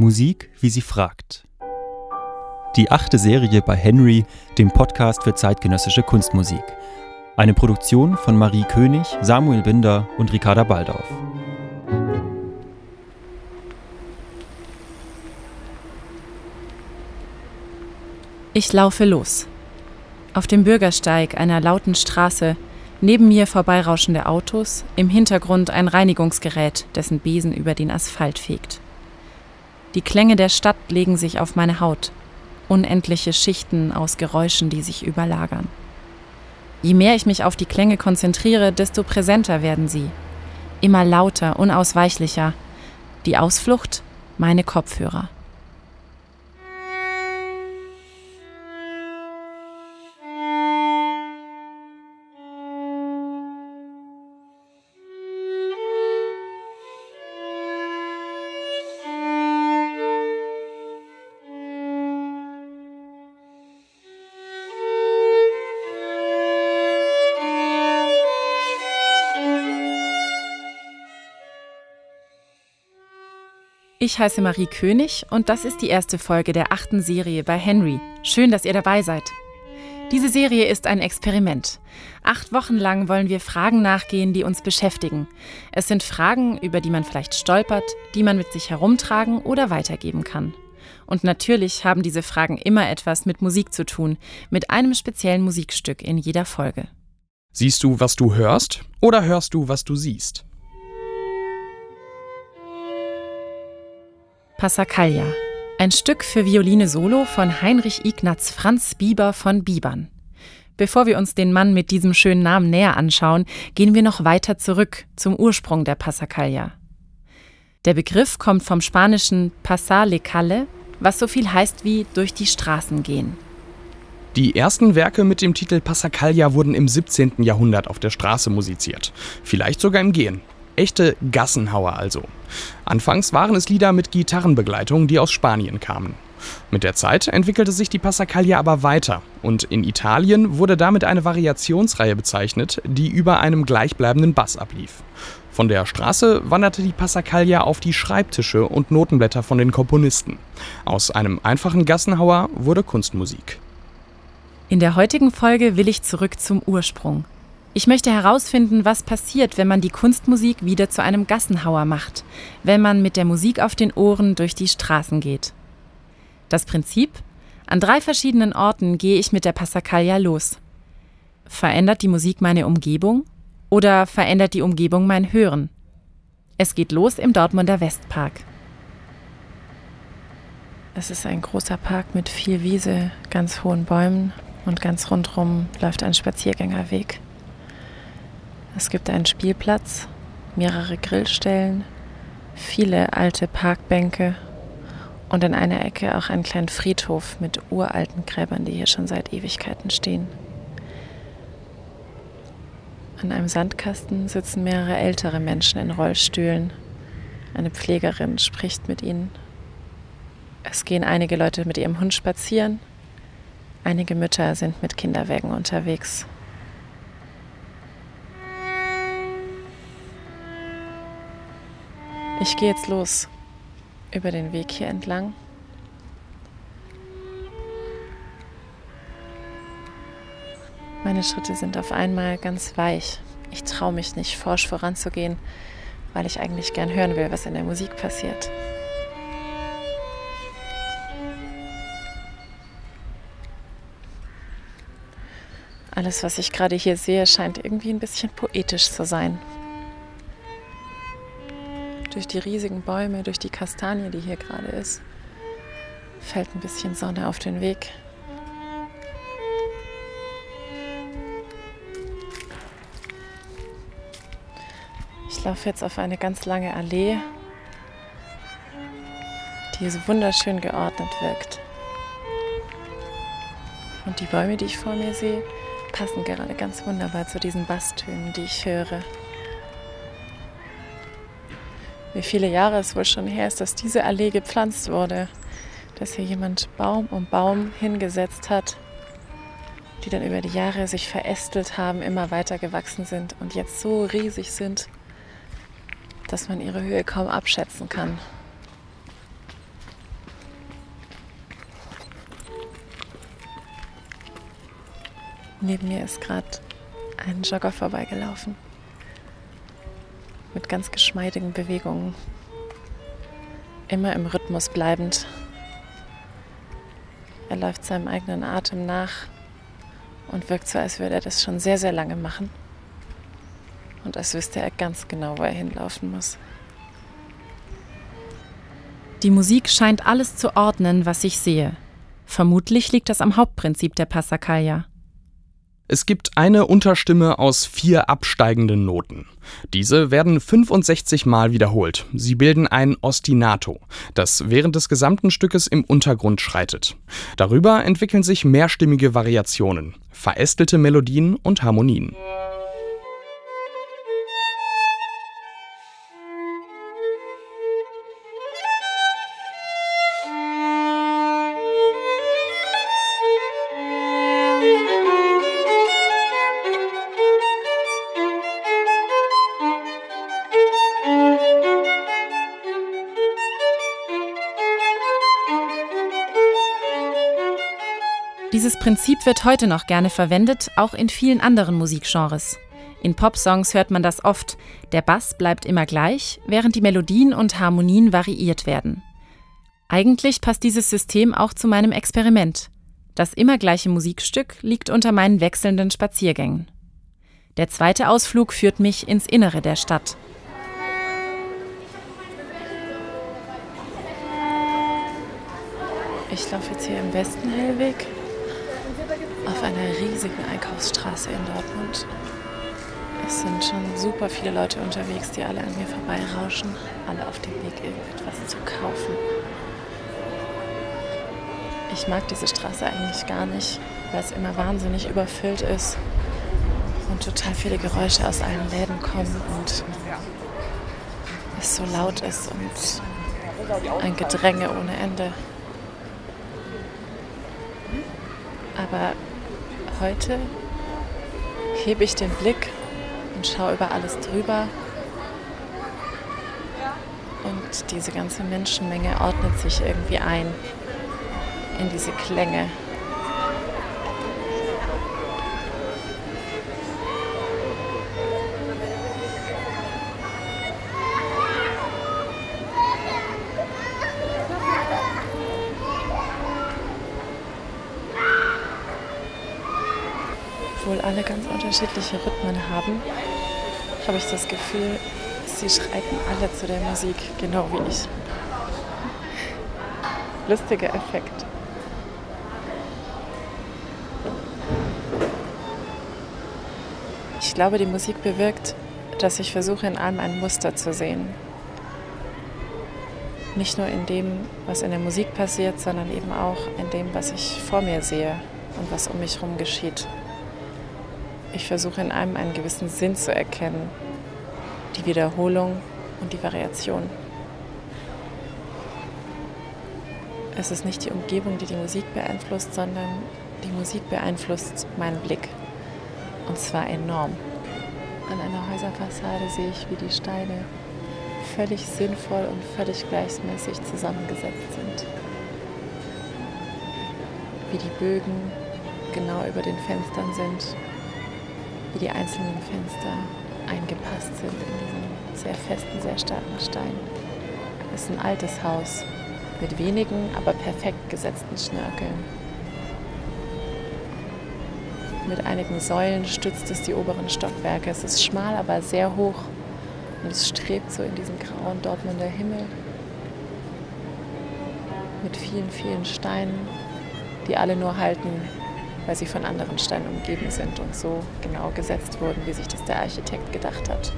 Musik, wie sie fragt. Die achte Serie bei Henry, dem Podcast für zeitgenössische Kunstmusik. Eine Produktion von Marie König, Samuel Binder und Ricarda Baldauf. Ich laufe los. Auf dem Bürgersteig einer lauten Straße, neben mir vorbeirauschende Autos, im Hintergrund ein Reinigungsgerät, dessen Besen über den Asphalt fegt. Die Klänge der Stadt legen sich auf meine Haut, unendliche Schichten aus Geräuschen, die sich überlagern. Je mehr ich mich auf die Klänge konzentriere, desto präsenter werden sie. Immer lauter, unausweichlicher. Die Ausflucht, meine Kopfhörer. Ich heiße Marie König und das ist die erste Folge der achten Serie bei Henry. Schön, dass ihr dabei seid. Diese Serie ist ein Experiment. Acht Wochen lang wollen wir Fragen nachgehen, die uns beschäftigen. Es sind Fragen, über die man vielleicht stolpert, die man mit sich herumtragen oder weitergeben kann. Und natürlich haben diese Fragen immer etwas mit Musik zu tun, mit einem speziellen Musikstück in jeder Folge. Siehst du, was du hörst, oder hörst du, was du siehst? Passacaglia. Ein Stück für Violine Solo von Heinrich Ignaz Franz Bieber von Biebern. Bevor wir uns den Mann mit diesem schönen Namen näher anschauen, gehen wir noch weiter zurück zum Ursprung der Passacaglia. Der Begriff kommt vom spanischen Pasar le calle, was so viel heißt wie durch die Straßen gehen. Die ersten Werke mit dem Titel Passacaglia wurden im 17. Jahrhundert auf der Straße musiziert, vielleicht sogar im Gehen. Echte Gassenhauer also. Anfangs waren es Lieder mit Gitarrenbegleitung, die aus Spanien kamen. Mit der Zeit entwickelte sich die Passacaglia aber weiter und in Italien wurde damit eine Variationsreihe bezeichnet, die über einem gleichbleibenden Bass ablief. Von der Straße wanderte die Passacaglia auf die Schreibtische und Notenblätter von den Komponisten. Aus einem einfachen Gassenhauer wurde Kunstmusik. In der heutigen Folge will ich zurück zum Ursprung, ich möchte herausfinden, was passiert, wenn man die Kunstmusik wieder zu einem Gassenhauer macht, wenn man mit der Musik auf den Ohren durch die Straßen geht. Das Prinzip? An drei verschiedenen Orten gehe ich mit der Passacaglia los. Verändert die Musik meine Umgebung oder verändert die Umgebung mein Hören? Es geht los im Dortmunder Westpark. Es ist ein großer Park mit viel Wiese, ganz hohen Bäumen und ganz rundherum läuft ein Spaziergängerweg. Es gibt einen Spielplatz, mehrere Grillstellen, viele alte Parkbänke und in einer Ecke auch einen kleinen Friedhof mit uralten Gräbern, die hier schon seit Ewigkeiten stehen. An einem Sandkasten sitzen mehrere ältere Menschen in Rollstühlen. Eine Pflegerin spricht mit ihnen. Es gehen einige Leute mit ihrem Hund spazieren. Einige Mütter sind mit Kinderwägen unterwegs. Ich gehe jetzt los über den Weg hier entlang. Meine Schritte sind auf einmal ganz weich. Ich traue mich nicht, forsch voranzugehen, weil ich eigentlich gern hören will, was in der Musik passiert. Alles, was ich gerade hier sehe, scheint irgendwie ein bisschen poetisch zu sein durch die riesigen Bäume, durch die Kastanie, die hier gerade ist, fällt ein bisschen Sonne auf den Weg. Ich laufe jetzt auf eine ganz lange Allee, die so wunderschön geordnet wirkt. Und die Bäume, die ich vor mir sehe, passen gerade ganz wunderbar zu diesen Basstönen, die ich höre wie viele Jahre es wohl schon her ist, dass diese Allee gepflanzt wurde, dass hier jemand Baum um Baum hingesetzt hat, die dann über die Jahre sich verästelt haben, immer weiter gewachsen sind und jetzt so riesig sind, dass man ihre Höhe kaum abschätzen kann. Neben mir ist gerade ein Jogger vorbeigelaufen. Mit ganz geschmeidigen Bewegungen. Immer im Rhythmus bleibend. Er läuft seinem eigenen Atem nach und wirkt so, als würde er das schon sehr, sehr lange machen. Und als wüsste er ganz genau, wo er hinlaufen muss. Die Musik scheint alles zu ordnen, was ich sehe. Vermutlich liegt das am Hauptprinzip der Passacaglia. Es gibt eine Unterstimme aus vier absteigenden Noten. Diese werden 65 Mal wiederholt. Sie bilden ein Ostinato, das während des gesamten Stückes im Untergrund schreitet. Darüber entwickeln sich mehrstimmige Variationen, verästelte Melodien und Harmonien. Dieses Prinzip wird heute noch gerne verwendet, auch in vielen anderen Musikgenres. In Popsongs hört man das oft. Der Bass bleibt immer gleich, während die Melodien und Harmonien variiert werden. Eigentlich passt dieses System auch zu meinem Experiment. Das immer gleiche Musikstück liegt unter meinen wechselnden Spaziergängen. Der zweite Ausflug führt mich ins Innere der Stadt. Ich laufe jetzt hier im Westen Hellweg auf einer riesigen Einkaufsstraße in Dortmund. Es sind schon super viele Leute unterwegs, die alle an mir vorbeirauschen, alle auf dem Weg, irgendetwas zu kaufen. Ich mag diese Straße eigentlich gar nicht, weil es immer wahnsinnig überfüllt ist und total viele Geräusche aus allen Läden kommen und es so laut ist und ein Gedränge ohne Ende. Aber heute hebe ich den Blick und schaue über alles drüber. Und diese ganze Menschenmenge ordnet sich irgendwie ein in diese Klänge. Unterschiedliche Rhythmen haben, habe ich das Gefühl, sie schreiten alle zu der Musik, genau wie ich. Lustiger Effekt. Ich glaube, die Musik bewirkt, dass ich versuche, in allem ein Muster zu sehen. Nicht nur in dem, was in der Musik passiert, sondern eben auch in dem, was ich vor mir sehe und was um mich herum geschieht. Ich versuche in einem einen gewissen Sinn zu erkennen, die Wiederholung und die Variation. Es ist nicht die Umgebung, die die Musik beeinflusst, sondern die Musik beeinflusst meinen Blick. Und zwar enorm. An einer Häuserfassade sehe ich, wie die Steine völlig sinnvoll und völlig gleichmäßig zusammengesetzt sind. Wie die Bögen genau über den Fenstern sind wie die einzelnen Fenster eingepasst sind in diesen sehr festen, sehr starken Stein. Es ist ein altes Haus mit wenigen, aber perfekt gesetzten Schnörkeln. Mit einigen Säulen stützt es die oberen Stockwerke. Es ist schmal, aber sehr hoch und es strebt so in diesen grauen Dortmunder Himmel mit vielen, vielen Steinen, die alle nur halten, weil sie von anderen Steinen umgeben sind und so genau gesetzt wurden, wie sich das der Architekt gedacht hat.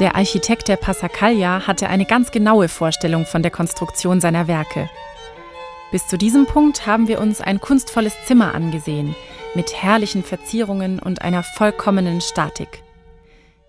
Der Architekt der Passacaglia hatte eine ganz genaue Vorstellung von der Konstruktion seiner Werke. Bis zu diesem Punkt haben wir uns ein kunstvolles Zimmer angesehen, mit herrlichen Verzierungen und einer vollkommenen Statik.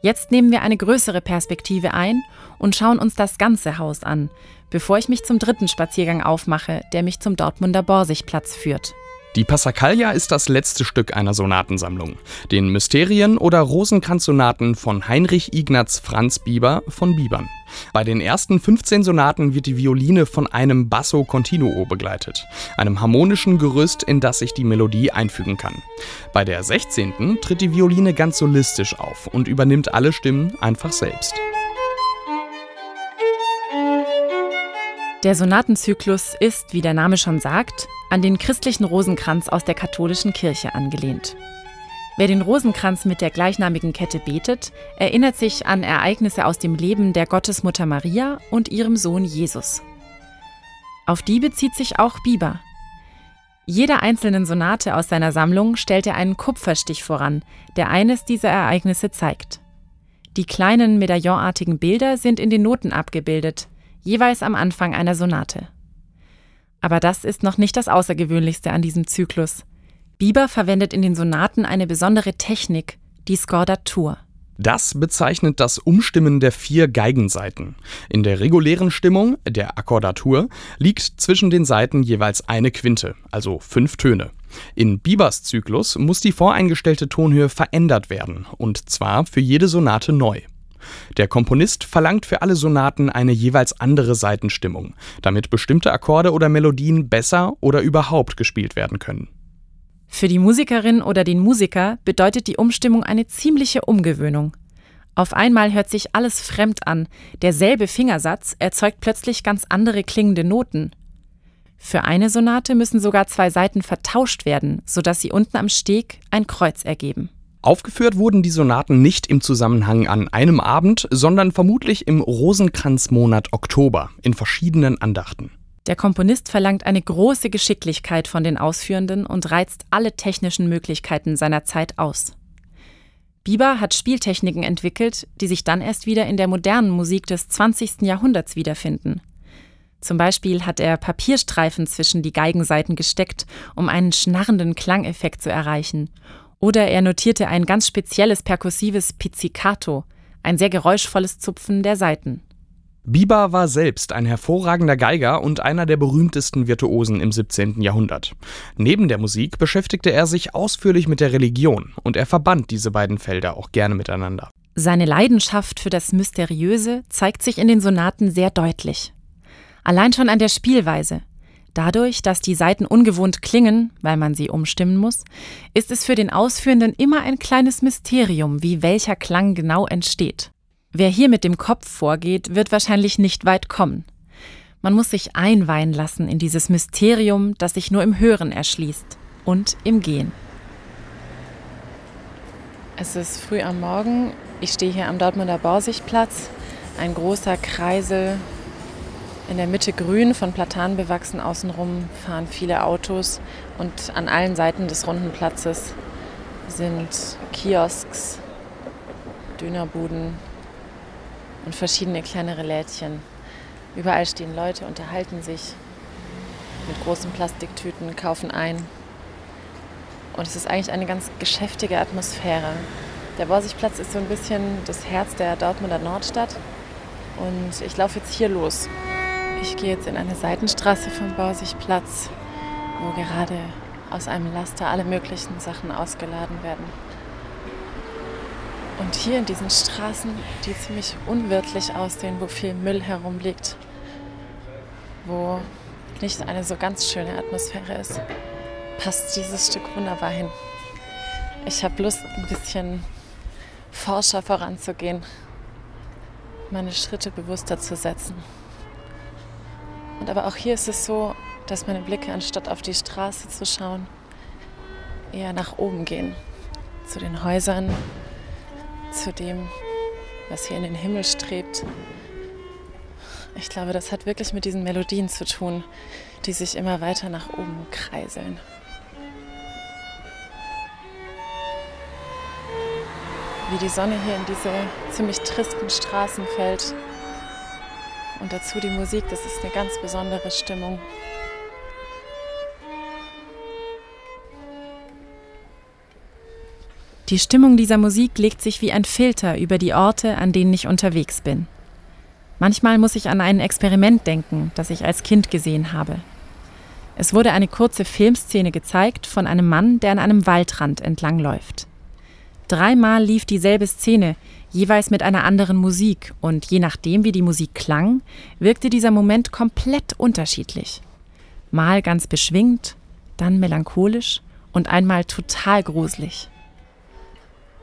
Jetzt nehmen wir eine größere Perspektive ein und schauen uns das ganze Haus an, bevor ich mich zum dritten Spaziergang aufmache, der mich zum Dortmunder Borsigplatz führt. Die Passacaglia ist das letzte Stück einer Sonatensammlung, den Mysterien oder Rosenkranzsonaten von Heinrich Ignaz Franz Bieber von Biebern. Bei den ersten 15 Sonaten wird die Violine von einem Basso continuo begleitet, einem harmonischen Gerüst, in das sich die Melodie einfügen kann. Bei der 16. tritt die Violine ganz solistisch auf und übernimmt alle Stimmen einfach selbst. Der Sonatenzyklus ist, wie der Name schon sagt, an den christlichen Rosenkranz aus der katholischen Kirche angelehnt. Wer den Rosenkranz mit der gleichnamigen Kette betet, erinnert sich an Ereignisse aus dem Leben der Gottesmutter Maria und ihrem Sohn Jesus. Auf die bezieht sich auch Biber. Jeder einzelnen Sonate aus seiner Sammlung stellt er einen Kupferstich voran, der eines dieser Ereignisse zeigt. Die kleinen medaillonartigen Bilder sind in den Noten abgebildet, jeweils am Anfang einer Sonate. Aber das ist noch nicht das Außergewöhnlichste an diesem Zyklus. Bieber verwendet in den Sonaten eine besondere Technik, die Skordatur. Das bezeichnet das Umstimmen der vier Geigenseiten. In der regulären Stimmung, der Akkordatur, liegt zwischen den Seiten jeweils eine Quinte, also fünf Töne. In Biebers Zyklus muss die voreingestellte Tonhöhe verändert werden, und zwar für jede Sonate neu. Der Komponist verlangt für alle Sonaten eine jeweils andere Seitenstimmung, damit bestimmte Akkorde oder Melodien besser oder überhaupt gespielt werden können. Für die Musikerin oder den Musiker bedeutet die Umstimmung eine ziemliche Umgewöhnung. Auf einmal hört sich alles fremd an, derselbe Fingersatz erzeugt plötzlich ganz andere klingende Noten. Für eine Sonate müssen sogar zwei Seiten vertauscht werden, sodass sie unten am Steg ein Kreuz ergeben. Aufgeführt wurden die Sonaten nicht im Zusammenhang an einem Abend, sondern vermutlich im Rosenkranzmonat Oktober in verschiedenen Andachten. Der Komponist verlangt eine große Geschicklichkeit von den Ausführenden und reizt alle technischen Möglichkeiten seiner Zeit aus. Bieber hat Spieltechniken entwickelt, die sich dann erst wieder in der modernen Musik des 20. Jahrhunderts wiederfinden. Zum Beispiel hat er Papierstreifen zwischen die Geigenseiten gesteckt, um einen schnarrenden Klangeffekt zu erreichen oder er notierte ein ganz spezielles perkussives Pizzicato, ein sehr geräuschvolles Zupfen der Saiten. Bieber war selbst ein hervorragender Geiger und einer der berühmtesten Virtuosen im 17. Jahrhundert. Neben der Musik beschäftigte er sich ausführlich mit der Religion und er verband diese beiden Felder auch gerne miteinander. Seine Leidenschaft für das Mysteriöse zeigt sich in den Sonaten sehr deutlich. Allein schon an der Spielweise. Dadurch, dass die Saiten ungewohnt klingen, weil man sie umstimmen muss, ist es für den Ausführenden immer ein kleines Mysterium, wie welcher Klang genau entsteht. Wer hier mit dem Kopf vorgeht, wird wahrscheinlich nicht weit kommen. Man muss sich einweihen lassen in dieses Mysterium, das sich nur im Hören erschließt und im Gehen. Es ist früh am Morgen. Ich stehe hier am Dortmunder Borsigplatz. Ein großer Kreisel in der Mitte grün, von Platanen bewachsen. Außenrum fahren viele Autos und an allen Seiten des runden Platzes sind Kiosks, Dönerbuden und verschiedene kleinere Lädchen. Überall stehen Leute, unterhalten sich mit großen Plastiktüten, kaufen ein. Und es ist eigentlich eine ganz geschäftige Atmosphäre. Der Borsigplatz ist so ein bisschen das Herz der Dortmunder Nordstadt. Und ich laufe jetzt hier los. Ich gehe jetzt in eine Seitenstraße vom Borsigplatz, wo gerade aus einem Laster alle möglichen Sachen ausgeladen werden. Und hier in diesen Straßen, die ziemlich unwirtlich aussehen, wo viel Müll herumliegt, wo nicht eine so ganz schöne Atmosphäre ist, passt dieses Stück wunderbar hin. Ich habe Lust, ein bisschen forscher voranzugehen, meine Schritte bewusster zu setzen. Und aber auch hier ist es so, dass meine Blicke anstatt auf die Straße zu schauen, eher nach oben gehen. Zu den Häusern, zu dem, was hier in den Himmel strebt. Ich glaube, das hat wirklich mit diesen Melodien zu tun, die sich immer weiter nach oben kreiseln. Wie die Sonne hier in diese ziemlich tristen Straßen fällt, und dazu die Musik, das ist eine ganz besondere Stimmung. Die Stimmung dieser Musik legt sich wie ein Filter über die Orte, an denen ich unterwegs bin. Manchmal muss ich an ein Experiment denken, das ich als Kind gesehen habe. Es wurde eine kurze Filmszene gezeigt von einem Mann, der an einem Waldrand entlangläuft. Dreimal lief dieselbe Szene, jeweils mit einer anderen Musik, und je nachdem, wie die Musik klang, wirkte dieser Moment komplett unterschiedlich. Mal ganz beschwingt, dann melancholisch und einmal total gruselig.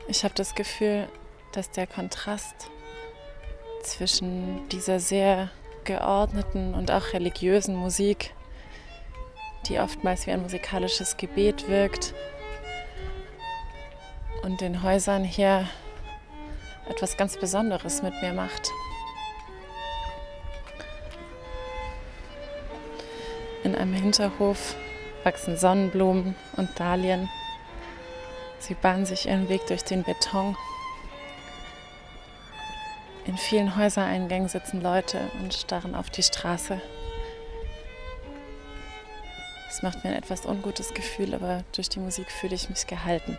Ich habe das Gefühl, dass der Kontrast zwischen dieser sehr geordneten und auch religiösen Musik, die oftmals wie ein musikalisches Gebet wirkt, und den Häusern hier etwas ganz Besonderes mit mir macht. In einem Hinterhof wachsen Sonnenblumen und Dahlien. Sie bahnen sich ihren Weg durch den Beton. In vielen Häusereingängen sitzen Leute und starren auf die Straße. Es macht mir ein etwas ungutes Gefühl, aber durch die Musik fühle ich mich gehalten.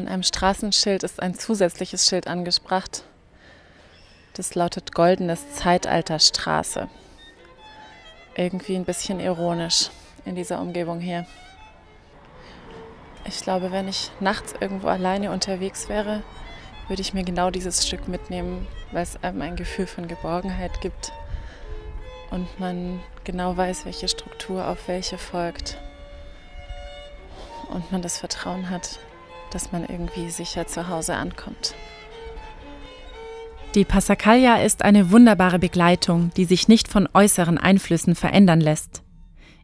An einem Straßenschild ist ein zusätzliches Schild angespracht. Das lautet Goldenes Zeitalter Straße. Irgendwie ein bisschen ironisch in dieser Umgebung hier. Ich glaube, wenn ich nachts irgendwo alleine unterwegs wäre, würde ich mir genau dieses Stück mitnehmen, weil es einem ein Gefühl von Geborgenheit gibt und man genau weiß, welche Struktur auf welche folgt und man das Vertrauen hat, dass man irgendwie sicher zu Hause ankommt. Die Passacaglia ist eine wunderbare Begleitung, die sich nicht von äußeren Einflüssen verändern lässt.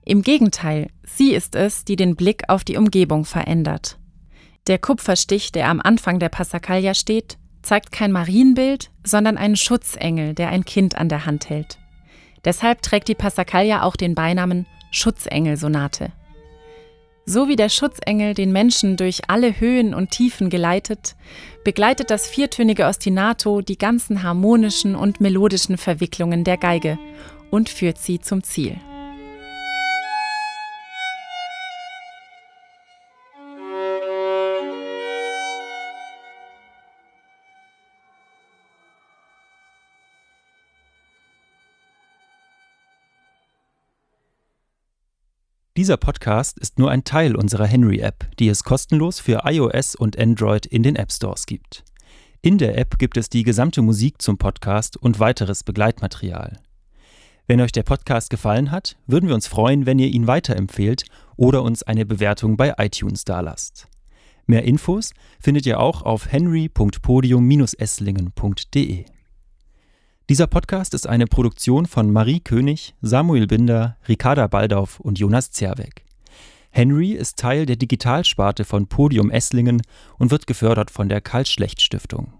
Im Gegenteil, sie ist es, die den Blick auf die Umgebung verändert. Der Kupferstich, der am Anfang der Passacaglia steht, zeigt kein Marienbild, sondern einen Schutzengel, der ein Kind an der Hand hält. Deshalb trägt die Passacaglia auch den Beinamen Schutzengelsonate. So wie der Schutzengel den Menschen durch alle Höhen und Tiefen geleitet, begleitet das viertönige Ostinato die ganzen harmonischen und melodischen Verwicklungen der Geige und führt sie zum Ziel. Dieser Podcast ist nur ein Teil unserer Henry-App, die es kostenlos für iOS und Android in den App Stores gibt. In der App gibt es die gesamte Musik zum Podcast und weiteres Begleitmaterial. Wenn euch der Podcast gefallen hat, würden wir uns freuen, wenn ihr ihn weiterempfehlt oder uns eine Bewertung bei iTunes dalasst. Mehr Infos findet ihr auch auf henry.podium-esslingen.de. Dieser Podcast ist eine Produktion von Marie König, Samuel Binder, Ricarda Baldauf und Jonas Zerweck. Henry ist Teil der Digitalsparte von Podium Esslingen und wird gefördert von der Karl-Schlecht-Stiftung.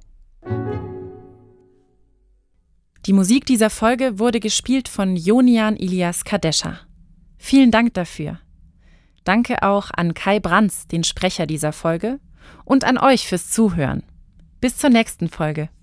Die Musik dieser Folge wurde gespielt von Jonian Ilias Kadescha. Vielen Dank dafür. Danke auch an Kai Brands, den Sprecher dieser Folge, und an euch fürs Zuhören. Bis zur nächsten Folge.